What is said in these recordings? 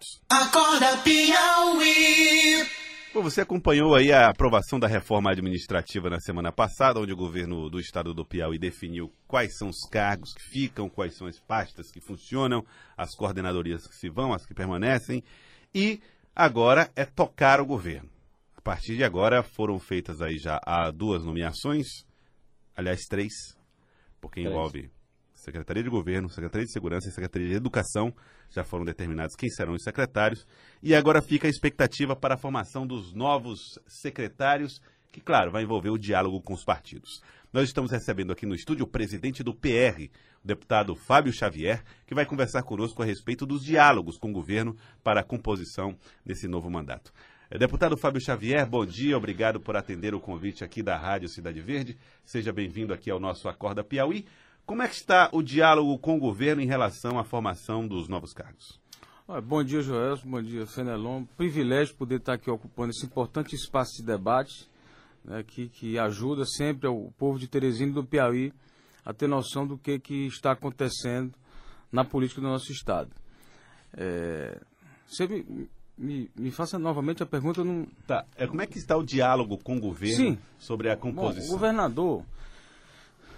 minutos. Acorda Piauí. Bom, você acompanhou aí a aprovação da reforma administrativa na semana passada, onde o governo do estado do Piauí definiu quais são os cargos que ficam, quais são as pastas que funcionam, as coordenadorias que se vão, as que permanecem, e agora é tocar o governo. A partir de agora foram feitas aí já duas nomeações, aliás, três, porque Três. envolve Secretaria de Governo, Secretaria de Segurança e Secretaria de Educação. Já foram determinados quem serão os secretários. E agora fica a expectativa para a formação dos novos secretários, que, claro, vai envolver o diálogo com os partidos. Nós estamos recebendo aqui no estúdio o presidente do PR, o deputado Fábio Xavier, que vai conversar conosco a respeito dos diálogos com o governo para a composição desse novo mandato. Eh, Deputado Fábio Xavier, bom dia, obrigado por atender o convite aqui da Rádio Cidade Verde. Seja bem-vindo aqui ao nosso Acorda Piauí. Como é que está o diálogo com o governo em relação à formação dos novos cargos? Bom dia, Joelson. Bom dia, Fenelon. Privilégio poder estar aqui ocupando esse importante espaço de debate, né, que, que ajuda sempre o povo de Teresina e do Piauí a ter noção do que, que está acontecendo na política do nosso Estado. É, você me, me, me faça novamente a pergunta. Não... Tá, é, como é que está o diálogo com o governo Sim. sobre a Bom, o composição? governador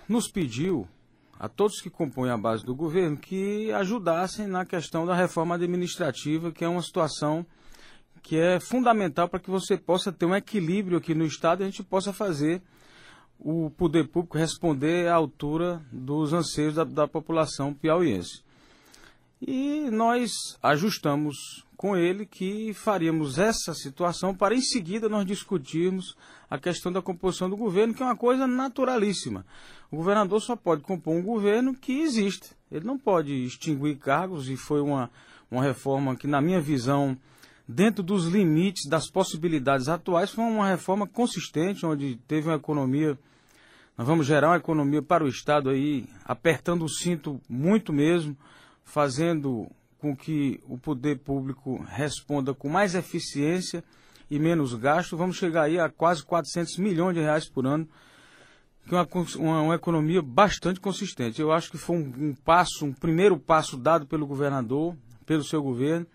nos pediu, a todos que compõem a base do governo, que ajudassem na questão da reforma administrativa, que é uma situação que é fundamental para que você possa ter um equilíbrio aqui no Estado e a gente possa fazer o poder público responder à altura dos anseios da, da população piauiense. E nós ajustamos com ele que faríamos essa situação para em seguida nós discutirmos a questão da composição do governo, que é uma coisa naturalíssima. O governador só pode compor um governo que existe. Ele não pode extinguir cargos e foi uma, uma reforma que, na minha visão, dentro dos limites das possibilidades atuais, foi uma reforma consistente, onde teve uma economia nós vamos gerar uma economia para o Estado aí, apertando o cinto muito mesmo, fazendo com que o poder público responda com mais eficiência e menos gasto. Vamos chegar aí a quase 400 milhões de reais por ano, que é uma, uma, uma economia bastante consistente. Eu acho que foi um, um passo, um primeiro passo dado pelo governador, pelo seu governo,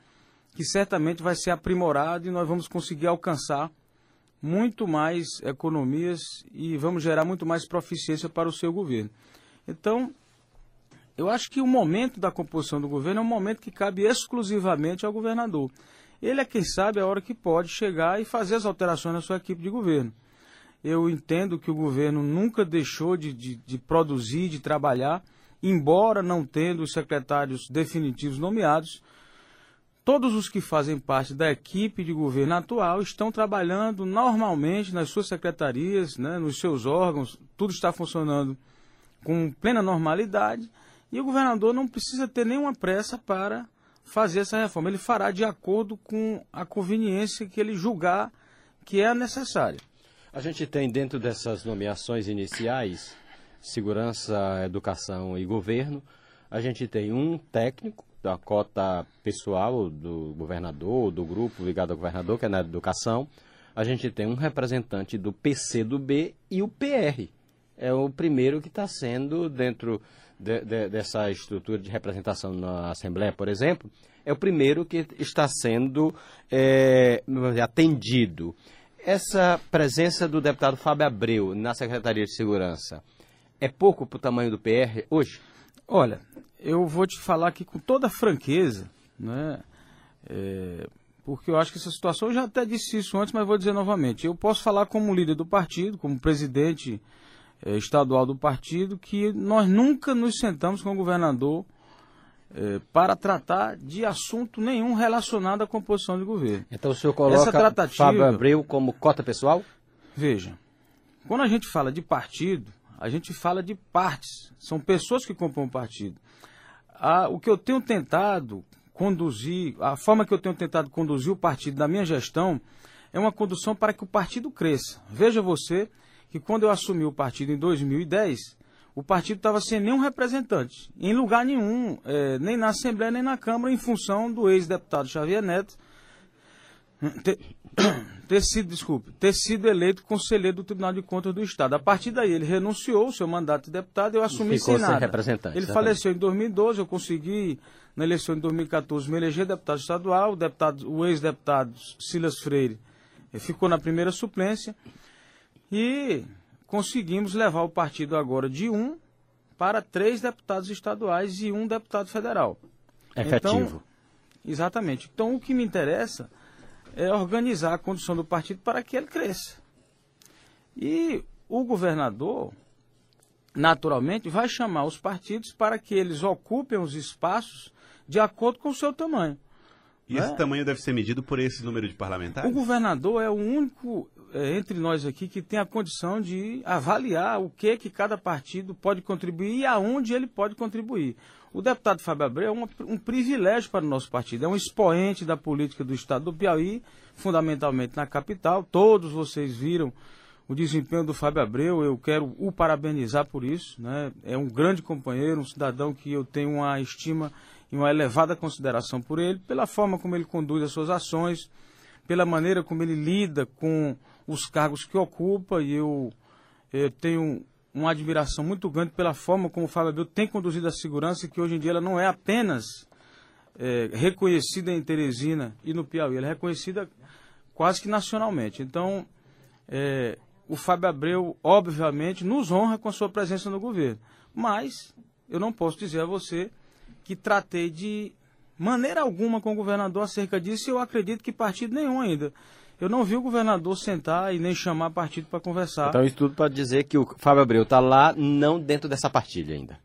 que certamente vai ser aprimorado e nós vamos conseguir alcançar muito mais economias e vamos gerar muito mais proficiência para o seu governo. Então, eu acho que o momento da composição do governo é um momento que cabe exclusivamente ao governador. Ele é quem sabe a hora que pode chegar e fazer as alterações na sua equipe de governo. Eu entendo que o governo nunca deixou de, de, de produzir, de trabalhar, embora não tendo os secretários definitivos nomeados, todos os que fazem parte da equipe de governo atual estão trabalhando normalmente nas suas secretarias, né, nos seus órgãos, tudo está funcionando com plena normalidade e o governador não precisa ter nenhuma pressa para fazer essa reforma. Ele fará de acordo com a conveniência que ele julgar que é necessária. A gente tem dentro dessas nomeações iniciais, segurança, educação e governo, a gente tem um técnico da cota pessoal do governador, do grupo ligado ao governador, que é na educação. A gente tem um representante do PCdoB e o PR. É o primeiro que está sendo dentro de- de- dessa estrutura de representação na Assembleia, por exemplo, é o primeiro que está sendo é, atendido. Essa presença do deputado Fábio Abreu na Secretaria de Segurança é pouco para o tamanho do PR hoje? Olha, eu vou te falar aqui com toda franqueza, né? É, porque eu acho que essa situação, eu já até disse isso antes, mas vou dizer novamente. Eu posso falar como líder do partido, como presidente eh, estadual do partido, que nós nunca nos sentamos com o governador eh, para tratar de assunto nenhum relacionado à composição de governo. Então o senhor coloca Essa tratativa- Fábio Abreu como cota pessoal? Veja, quando a gente fala de partido, a gente fala de partes. São pessoas que compõem o partido. Ah, o que eu tenho tentado conduzir, a forma que eu tenho tentado conduzir o partido da minha gestão é uma condução para que o partido cresça. Veja você que quando eu assumi o partido em 2010, o partido estava sem nenhum representante, em lugar nenhum, eh, nem na Assembleia nem na Câmara, em função do ex-deputado Xavier Neto ter, ter sido, desculpe, ter sido eleito conselheiro do Tribunal de Contas do Estado. A partir daí ele renunciou ao seu mandato de deputado e eu assumi Ficou sem sem nada. representante, Ele exatamente. faleceu em 2012, eu consegui na eleição de 2014 me eleger deputado estadual, o, deputado, o ex-deputado Silas Freire eh, ficou na primeira suplência e conseguimos levar o partido agora de um para três deputados estaduais e um deputado federal. Efetivo. Então, exatamente. Então, o que me interessa é organizar a condição do partido para que ele cresça. E o governador, naturalmente, vai chamar os partidos para que eles ocupem os espaços de acordo com o seu tamanho. E esse né? tamanho deve ser medido por esse número de parlamentares? O governador é o único é, entre nós aqui que tem a condição de avaliar o que que cada partido pode contribuir e aonde ele pode contribuir. O deputado Fábio Abreu é um, um privilégio para o nosso partido, é um expoente da política do estado do Piauí, fundamentalmente na capital. Todos vocês viram o desempenho do Fábio Abreu, eu quero o parabenizar por isso. Né? É um grande companheiro, um cidadão que eu tenho uma estima e uma elevada consideração por ele, pela forma como ele conduz as suas ações, pela maneira como ele lida com os cargos que ocupa, e eu, eu tenho uma admiração muito grande pela forma como o Fábio Abreu tem conduzido a segurança, que hoje em dia ela não é apenas é, reconhecida em Teresina e no Piauí, ela é reconhecida quase que nacionalmente. Então, é, o Fábio Abreu, obviamente, nos honra com a sua presença no governo. Mas eu não posso dizer a você que tratei de maneira alguma com o governador acerca disso e eu acredito que partido nenhum ainda. Eu não vi o governador sentar e nem chamar partido para conversar. Então isso tudo para dizer que o Fábio Abreu está lá, não dentro dessa partilha ainda.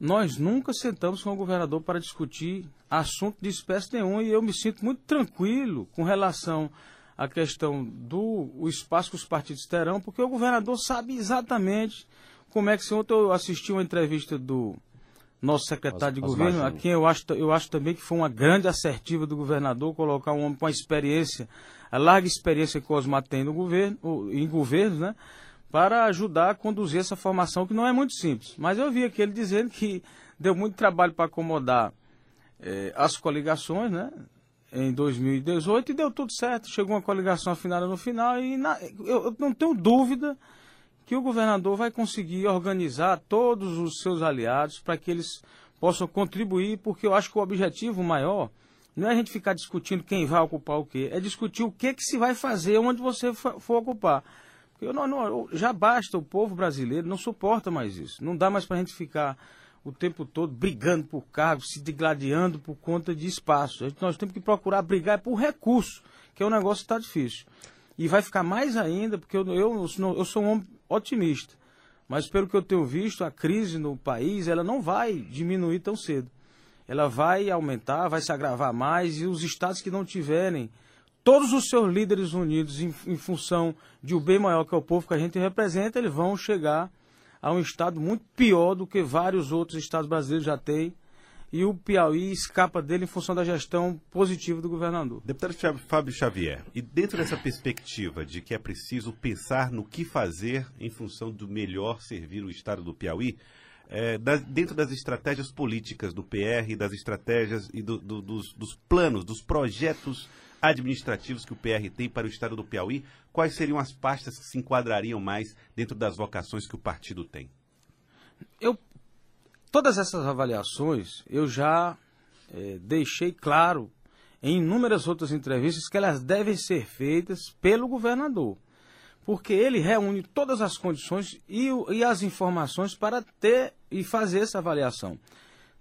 Nós nunca sentamos com o governador para discutir assunto de espécie nenhuma e eu me sinto muito tranquilo com relação à questão do o espaço que os partidos terão, porque o governador sabe exatamente como é que se ontem eu assisti uma entrevista do nosso secretário de governo, a quem eu acho, eu acho também que foi uma grande assertiva do governador colocar um homem com a experiência, a larga experiência que o Osmar tem no governo, em governos, né? Para ajudar a conduzir essa formação que não é muito simples. Mas eu vi aqui ele dizendo que deu muito trabalho para acomodar eh, as coligações, né? Em 2018 e deu tudo certo. Chegou uma coligação afinada no final e na, eu, eu não tenho dúvida que o governador vai conseguir organizar todos os seus aliados para que eles possam contribuir, porque eu acho que o objetivo maior não é a gente ficar discutindo quem vai ocupar o quê, é discutir o que, que se vai fazer onde você for, ocupar. Eu não, não, já basta, o povo brasileiro não suporta mais isso. Não dá mais para a gente ficar o tempo todo brigando por cargos, se degladiando por conta de espaço. Nós temos que procurar brigar por recurso, que é um negócio que está difícil. E vai ficar mais ainda, porque eu, eu, eu sou um homem otimista. Mas pelo que eu tenho visto, a crise no país ela não vai diminuir tão cedo. Ela vai aumentar, vai se agravar mais e os estados que não tiverem todos os seus líderes unidos em, em função de o um bem maior que é o povo que a gente representa, eles vão chegar a um estado muito pior do que vários outros estados brasileiros já têm e o Piauí escapa dele em função da gestão positiva do governador. Deputado Fábio Xavier, e dentro dessa perspectiva de que é preciso pensar no que fazer em função do melhor servir o estado do Piauí, é, da, dentro das estratégias políticas do PR, das estratégias e do, do, dos, dos planos, dos projetos administrativos que o PR tem para o estado do Piauí, quais seriam as pastas que se enquadrariam mais dentro das vocações que o partido tem? Eu Todas essas avaliações eu já é, deixei claro em inúmeras outras entrevistas que elas devem ser feitas pelo governador, porque ele reúne todas as condições e, e as informações para ter e fazer essa avaliação.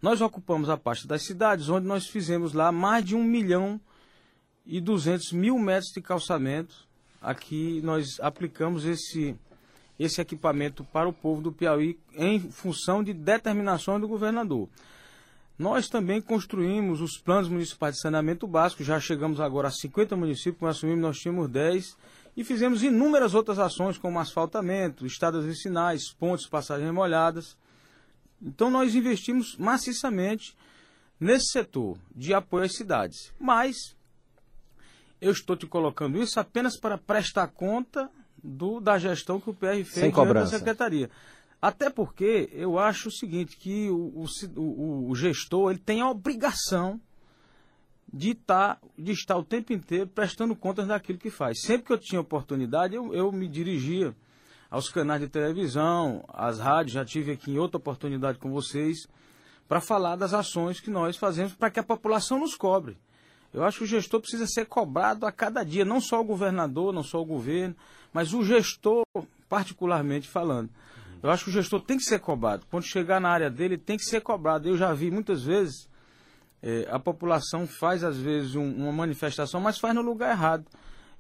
Nós ocupamos a parte das cidades, onde nós fizemos lá mais de um milhão e duzentos mil metros de calçamento. Aqui nós aplicamos esse esse equipamento para o povo do Piauí em função de determinações do governador. Nós também construímos os planos municipais de saneamento básico, já chegamos agora a 50 municípios, quando assumimos nós tínhamos 10, e fizemos inúmeras outras ações, como asfaltamento, estradas vicinais, pontes, passagens molhadas. Então nós investimos maciçamente nesse setor de apoio às cidades. Mas eu estou te colocando isso apenas para prestar conta do, da gestão que o PR fez da secretaria. Até porque eu acho o seguinte, que o, o, o gestor ele tem a obrigação de, tá, de estar o tempo inteiro prestando contas daquilo que faz. Sempre que eu tinha oportunidade, eu, eu me dirigia aos canais de televisão, às rádios, já tive aqui em outra oportunidade com vocês, para falar das ações que nós fazemos para que a população nos cobre. Eu acho que o gestor precisa ser cobrado a cada dia, não só o governador, não só o governo, mas o gestor, particularmente falando. Eu acho que o gestor tem que ser cobrado. Quando chegar na área dele, tem que ser cobrado. Eu já vi muitas vezes é, a população faz, às vezes, um, uma manifestação, mas faz no lugar errado.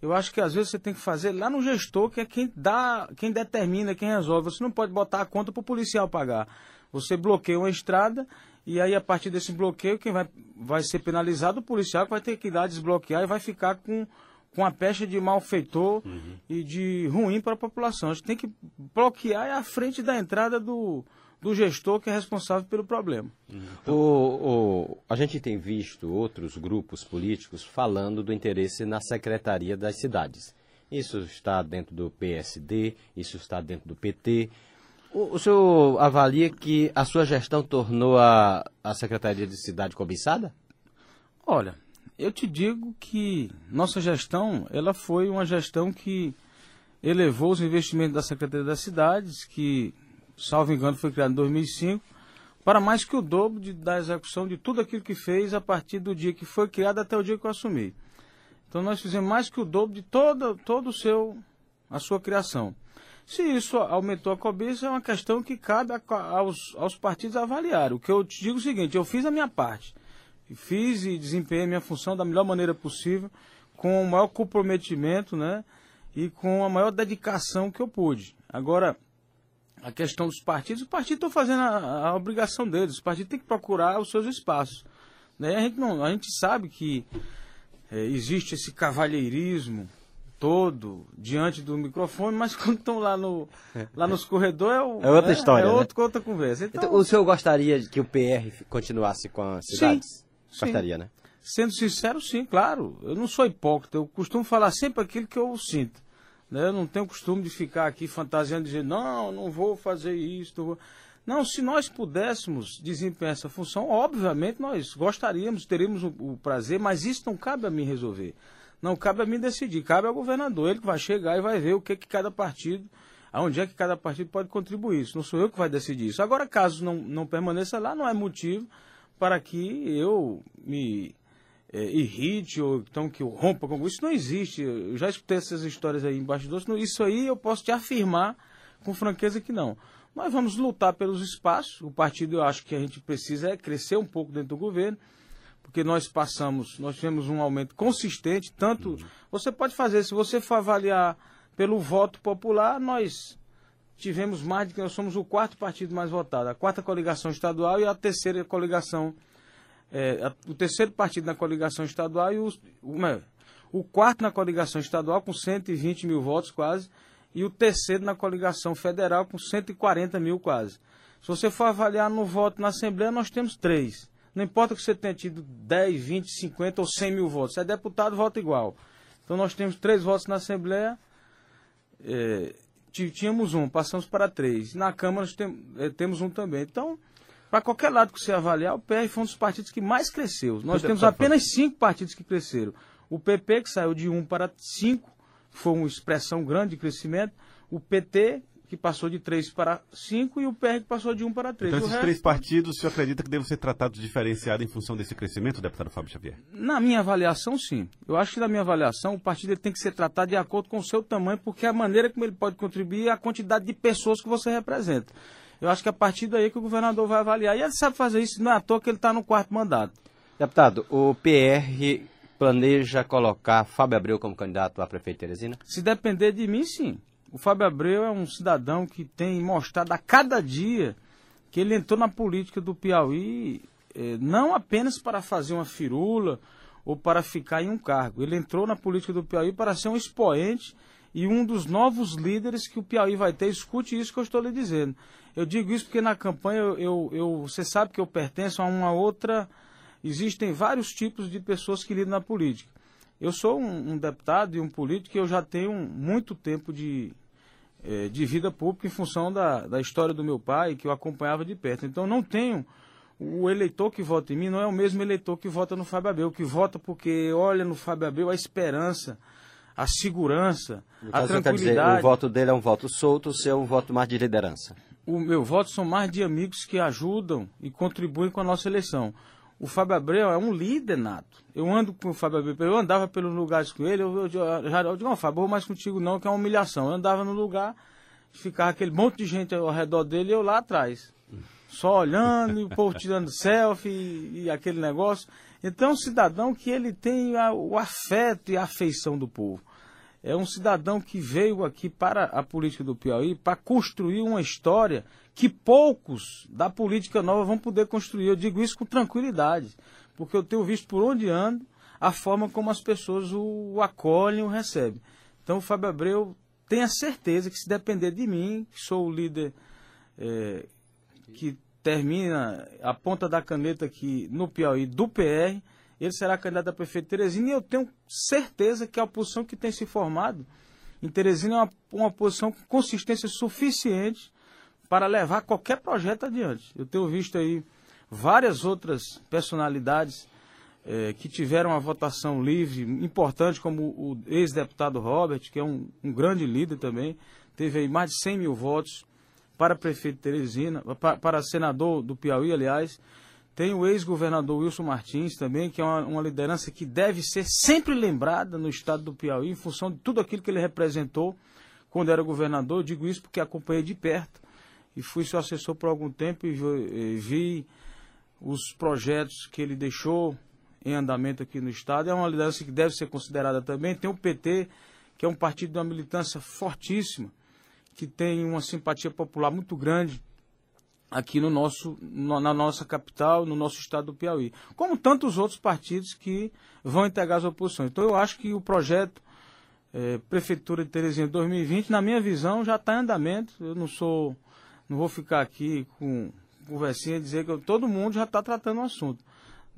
Eu acho que às vezes você tem que fazer lá no gestor, que é quem dá, quem determina, quem resolve. Você não pode botar a conta para o policial pagar. Você bloqueia uma estrada e aí a partir desse bloqueio quem vai, vai ser penalizado o policial que vai ter que ir lá desbloquear e vai ficar com, com a pecha de malfeitor uhum. e de ruim para a população. A gente tem que bloquear a frente da entrada do, do gestor que é responsável pelo problema. O, o, a gente tem visto outros grupos políticos falando do interesse na secretaria das cidades. Isso está dentro do PSD, isso está dentro do PT. O, senhor avalia que a sua gestão tornou a, a Secretaria de Cidade cobiçada? Olha, eu te digo que nossa gestão, ela foi uma gestão que elevou os investimentos da Secretaria das Cidades, que salvo engano, foi criado em 2005, para mais que o dobro de, da execução de tudo aquilo que fez a partir do dia que foi criado até o dia que eu assumi. Então nós fizemos mais que o dobro de toda, todo seu, a sua criação. Se isso aumentou a cobiça, é uma questão que cabe aos, aos partidos avaliar. O que eu te digo é o seguinte, eu fiz a minha parte. Fiz e desempenhei a minha função da melhor maneira possível, com o maior comprometimento, né? E com a maior dedicação que eu pude. Agora, a questão dos partidos, os partidos estão fazendo a, a, obrigação deles, os partidos têm que procurar os seus espaços. Né? A, gente não, a gente sabe que é, existe esse cavalheirismo todo diante do microfone, mas quando estão lá, no, lá nos corredores é, o, é outra é, história. É, né? outra, outra conversa. Então, então, o senhor gostaria que o PR continuasse com as cidades? Sim, gostaria, sim. né? Sendo sincero, sim, claro. Eu não sou hipócrita, eu costumo falar sempre aquilo que eu sinto. Né? Eu não tenho costume de ficar aqui fantasiando, dizer, não, não vou fazer isso. Não, vou... não, se nós pudéssemos desempenhar essa função, obviamente nós gostaríamos, teríamos o, o, prazer, mas isso não cabe a mim resolver. Não cabe a mim decidir, cabe ao governador, ele que vai chegar e vai ver o que, que cada partido, aonde é que cada partido pode contribuir. Isso não sou eu que vai decidir isso. Agora, caso não, não permaneça lá, não é motivo para que eu me é, irrite ou então que eu rompa com isso não existe. Eu já escutei essas histórias aí embaixo do Isso aí eu posso te afirmar com franqueza que não. Nós vamos lutar pelos espaços. O partido eu acho que a gente precisa é crescer um pouco dentro do governo, porque nós passamos, nós tivemos um aumento consistente, tanto você pode fazer, se você for avaliar pelo voto popular, nós tivemos mais de que nós somos o quarto partido mais votado, a quarta coligação estadual e a terceira coligação é, o terceiro partido na coligação estadual e o, o, o quarto na coligação estadual com 120 mil votos quase, e o terceiro na coligação federal com 140 mil quase. Se você for avaliar no voto na Assembleia, nós temos três. Não importa que você tenha tido 10, 20, 50 ou 100 mil votos. Se é deputado, vota igual. Então nós temos três votos na Assembleia. É, tínhamos um, passamos para três. Na Câmara nós tem, é, temos um também. Então, para qualquer lado que você avaliar, o PR foi um dos partidos que mais cresceu. Nós temos apenas cinco partidos que cresceram. O PP, que saiu de um para cinco, foi uma expressão grande de crescimento. O PT, que passou de três para cinco, e o PR, que passou de um para três. Então, esses resto... três partidos, o senhor acredita que devem ser tratados diferenciados em função desse crescimento, deputado Fábio Xavier? Na minha avaliação, sim. Eu acho que, na minha avaliação, o partido tem que ser tratado de acordo com o seu tamanho, porque é a maneira como ele pode contribuir é a quantidade de pessoas que você representa. Eu acho que é a partir daí que o governador vai avaliar. E ele sabe fazer isso, não é à toa que ele está no quarto mandato. Deputado, o PR planeja colocar Fábio Abreu como candidato a prefeito de Teresina? Se depender de mim, sim. O Fábio Abreu é um cidadão que tem mostrado a cada dia que ele entrou na política do Piauí eh, não apenas para fazer uma firula ou para ficar em um cargo. Ele entrou na política do Piauí para ser um expoente e um dos novos líderes que o Piauí vai ter. Escute isso que eu estou lhe dizendo. Eu digo isso porque na campanha eu, eu, você sabe que eu pertenço a uma outra. Existem vários tipos de pessoas que lidam na política. Eu sou um, um deputado e um político que eu já tenho muito tempo de, é, de vida pública em função da, da história do meu pai, que eu acompanhava de perto. Então não tenho. O eleitor que vota em mim não é o mesmo eleitor que vota no Fábio Abel, que vota porque olha no Fábio Abel a esperança, a segurança, a tranquilidade. Dizer, o voto dele é um voto solto, o seu é um voto mais de liderança. o meu voto são mais de amigos que ajudam e contribuem com a nossa eleição. O Fábio Abreu é um líder nato. Eu ando com o Fábio Abreu, eu andava pelos lugares com ele, eu, eu, eu já eu digo, não, Fábio, vou mais contigo não, que é uma humilhação. Eu andava no lugar, ficava aquele monte de gente ao redor dele e eu lá atrás. Só olhando, e o povo tirando selfie e, e aquele negócio. Então, é um cidadão que ele tem a, o afeto e a afeição do povo é um cidadão que veio aqui para a política do Piauí para construir uma história que poucos da política nova vão poder construir. Eu digo isso com tranquilidade, porque eu tenho visto por onde ando a forma como as pessoas o, acolhem, o recebem. Então o Fábio Abreu tem a certeza que se depender de mim, que sou o líder é, que termina a ponta da caneta aqui no Piauí do PR, ele será candidato a prefeito de Teresina e eu tenho certeza que a oposição que tem se formado em Teresina é uma, uma posição com consistência suficiente para levar qualquer projeto adiante. Eu tenho visto aí várias outras personalidades eh, que tiveram uma votação livre importante, como o ex-deputado Robert, que é um, um, grande líder também, teve aí mais de 100 mil votos para prefeito de Teresina, para, para senador do Piauí, aliás, tem o ex-governador Wilson Martins também, que é uma, uma, liderança que deve ser sempre lembrada no estado do Piauí, em função de tudo aquilo que ele representou quando era governador. Eu digo isso porque acompanhei de perto e fui seu assessor por algum tempo e vi, os projetos que ele deixou em andamento aqui no estado. É uma liderança que deve ser considerada também. Tem o PT, que é um partido de uma militância fortíssima, que tem uma simpatia popular muito grande aqui no nosso, na nossa capital, no nosso estado do Piauí, como tantos outros partidos que vão integrar as oposições. Então eu acho que o projeto é, Prefeitura de Teresina 2020, na minha visão, já está em andamento. Eu não sou, não vou ficar aqui com conversinha e dizer que eu, todo mundo já está tratando o assunto.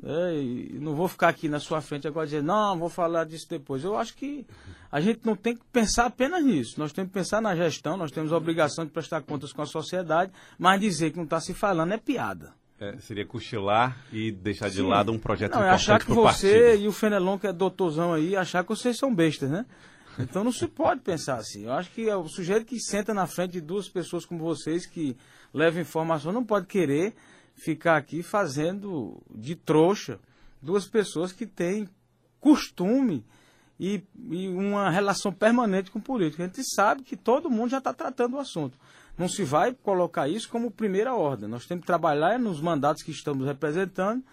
É, e não vou ficar aqui na sua frente agora dizer, não, vou falar disso depois. Eu acho que a gente não tem que pensar apenas nisso. Nós temos que pensar na gestão, nós temos a obrigação de prestar contas com a sociedade, mas dizer que não está se falando é piada. É, seria cochilar e deixar de Sim. lado um projeto não, é importante achar que você partido. e o Fenelon, que é doutorzão aí, achar que vocês são bestas, né? Então não se pode pensar assim. Eu acho que é o sujeito que senta na frente de duas pessoas como vocês, que levam informação, não pode querer ficar aqui fazendo de trouxa duas pessoas que têm costume e, e uma relação permanente com política. A gente sabe que todo mundo já está tratando o assunto. Não se vai colocar isso como primeira ordem. Nós temos que trabalhar nos mandatos que estamos representando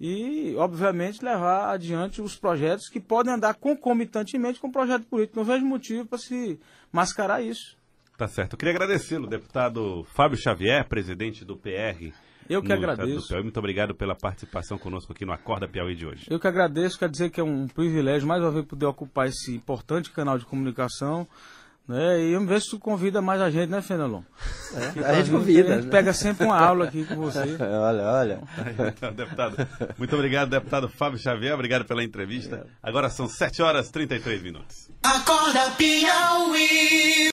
e, obviamente, levar adiante os projetos que podem andar concomitantemente com o projeto político. Não vejo motivo para se mascarar isso. Tá certo. Eu queria agradecê-lo, deputado Fábio Xavier, presidente do PR eu que agradeço. Piauí. Muito obrigado pela participação conosco aqui no Acorda Piauí de hoje. Eu que agradeço, quer dizer que é um privilégio mais uma vez poder ocupar esse importante canal de comunicação. Né? E vamos ver se tu convida mais a gente, né, Fenelon? É, a gente convida. A gente né? pega sempre uma aula aqui com você. olha, olha. Então, deputado, muito obrigado, deputado Fábio Xavier. Obrigado pela entrevista. Agora são 7 horas e 33 minutos. Acorda Piauí.